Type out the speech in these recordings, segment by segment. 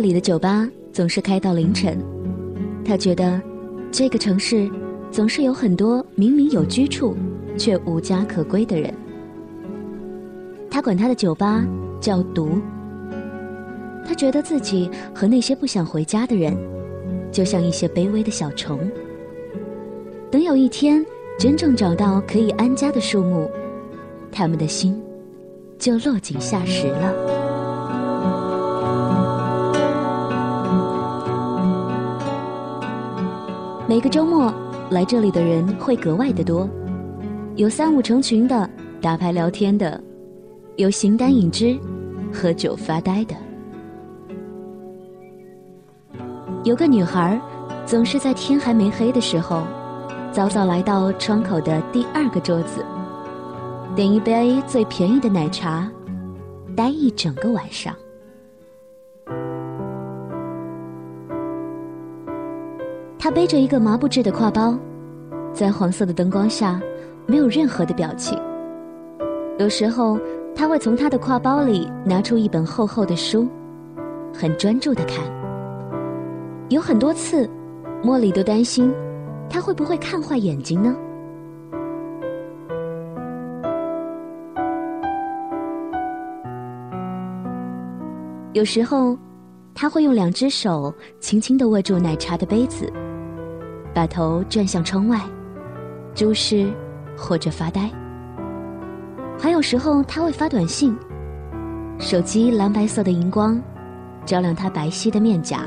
莫里的酒吧总是开到凌晨，他觉得这个城市总是有很多明明有居处却无家可归的人。他管他的酒吧叫“毒”。他觉得自己和那些不想回家的人，就像一些卑微的小虫。等有一天真正找到可以安家的树木，他们的心就落井下石了。每个周末来这里的人会格外的多，有三五成群的打牌聊天的，有形单影只喝酒发呆的。有个女孩，总是在天还没黑的时候，早早来到窗口的第二个桌子，点一杯最便宜的奶茶，待一整个晚上。他背着一个麻布制的挎包，在黄色的灯光下，没有任何的表情。有时候，他会从他的挎包里拿出一本厚厚的书，很专注的看。有很多次，莫莉都担心他会不会看坏眼睛呢。有时候，他会用两只手轻轻的握住奶茶的杯子，把头转向窗外，注视或者发呆。还有时候，他会发短信，手机蓝白色的荧光照亮他白皙的面颊。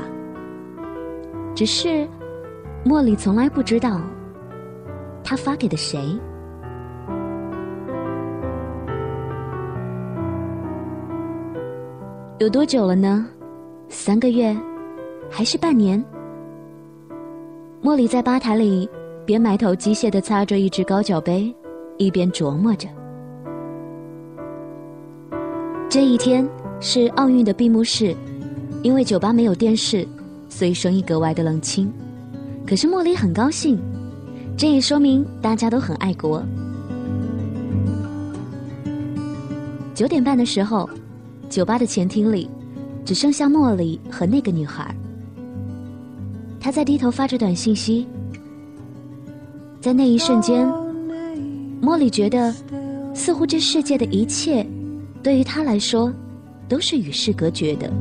只是，茉莉从来不知道，他发给的谁。有多久了呢？三个月，还是半年？茉莉在吧台里边埋头机械的擦着一只高脚杯，一边琢磨着。这一天是奥运的闭幕式，因为酒吧没有电视。所以生意格外的冷清，可是茉莉很高兴，这也说明大家都很爱国。九点半的时候，酒吧的前厅里只剩下茉莉和那个女孩。他在低头发着短信息，在那一瞬间，莫莉觉得似乎这世界的一切对于他来说都是与世隔绝的。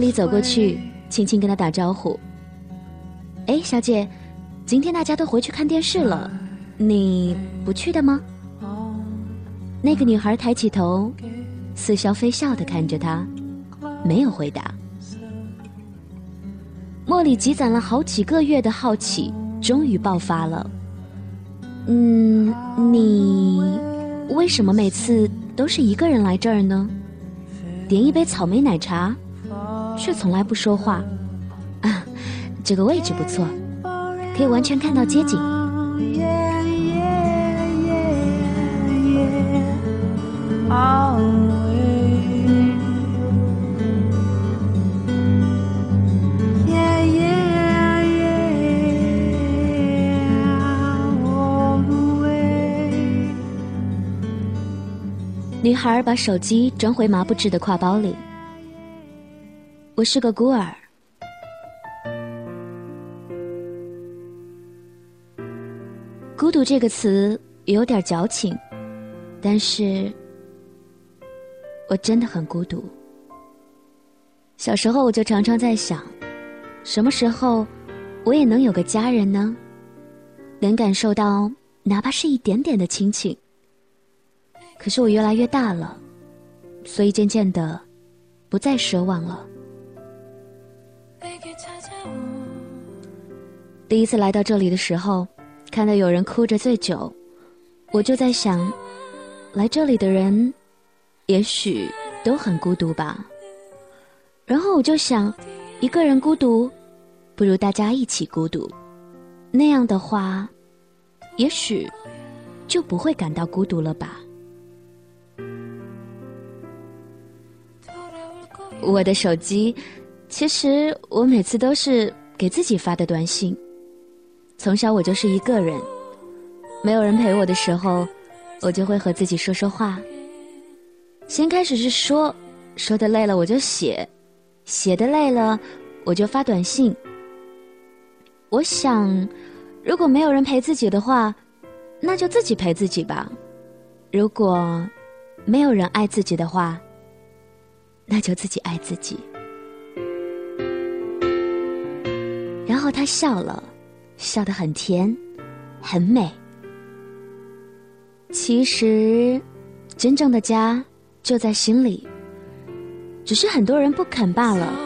茉莉走过去，轻轻跟他打招呼：“哎，小姐，今天大家都回去看电视了，你不去的吗？”那个女孩抬起头，似笑非笑的看着他，没有回答。茉莉积攒了好几个月的好奇，终于爆发了。嗯，你为什么每次都是一个人来这儿呢？点一杯草莓奶茶，却从来不说话。啊，这个位置不错，可以完全看到街景。女孩把手机装回麻布制的挎包里。我是个孤儿。孤独这个词有点矫情，但是。我真的很孤独。小时候我就常常在想，什么时候我也能有个家人呢？能感受到哪怕是一点点的亲情。可是我越来越大了，所以渐渐的不再奢望了。第一次来到这里的时候，看到有人哭着醉酒，我就在想，来这里的人。也许都很孤独吧，然后我就想，一个人孤独，不如大家一起孤独。那样的话，也许就不会感到孤独了吧。我的手机，其实我每次都是给自己发的短信。从小我就是一个人，没有人陪我的时候，我就会和自己说说话。先开始是说，说的累了我就写，写的累了我就发短信。我想，如果没有人陪自己的话，那就自己陪自己吧。如果没有人爱自己的话，那就自己爱自己。后他笑了，笑得很甜，很美。其实，真正的家就在心里，只是很多人不肯罢了。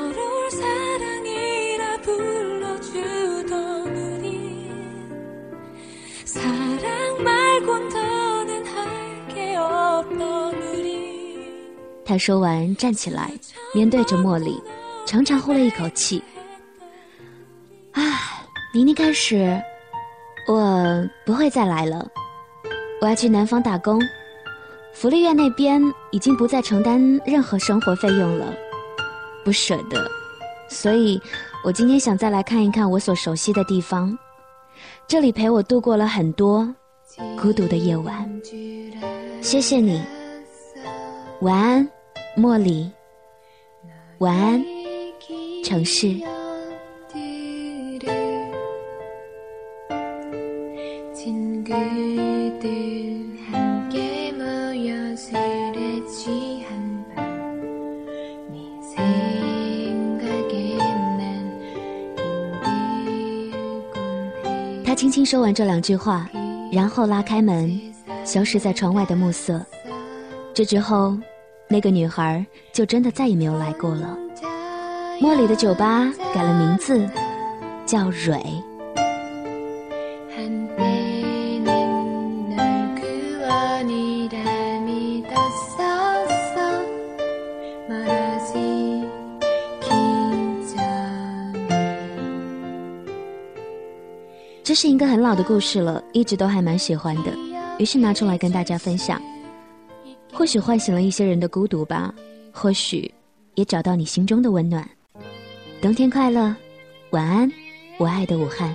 他说完，站起来，面对着茉莉，长长呼了一口气。明天开始，我不会再来了。我要去南方打工，福利院那边已经不再承担任何生活费用了，不舍得。所以，我今天想再来看一看我所熟悉的地方，这里陪我度过了很多孤独的夜晚。谢谢你。晚安，茉莉。晚安，城市。他轻轻说完这两句话，然后拉开门，消失在窗外的暮色。这之后。那个女孩就真的再也没有来过了。茉莉的酒吧改了名字，叫蕊。这是一个很老的故事了，一直都还蛮喜欢的，于是拿出来跟大家分享。或许唤醒了一些人的孤独吧，或许也找到你心中的温暖。冬天快乐，晚安，我爱的武汉。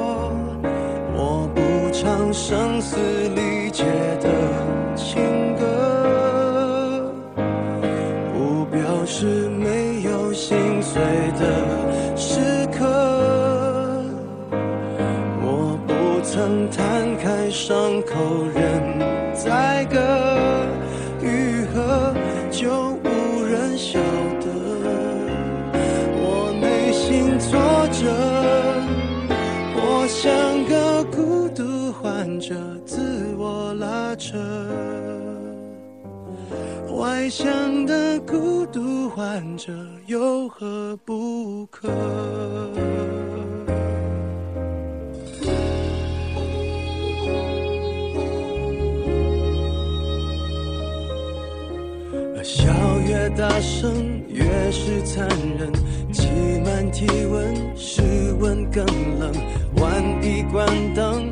唱声嘶力竭的想的孤独患者有何不可？笑越大声，越是残忍。挤满体温，室温更冷。万一关灯，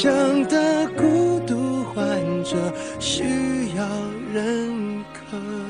想的孤独患者需要认可。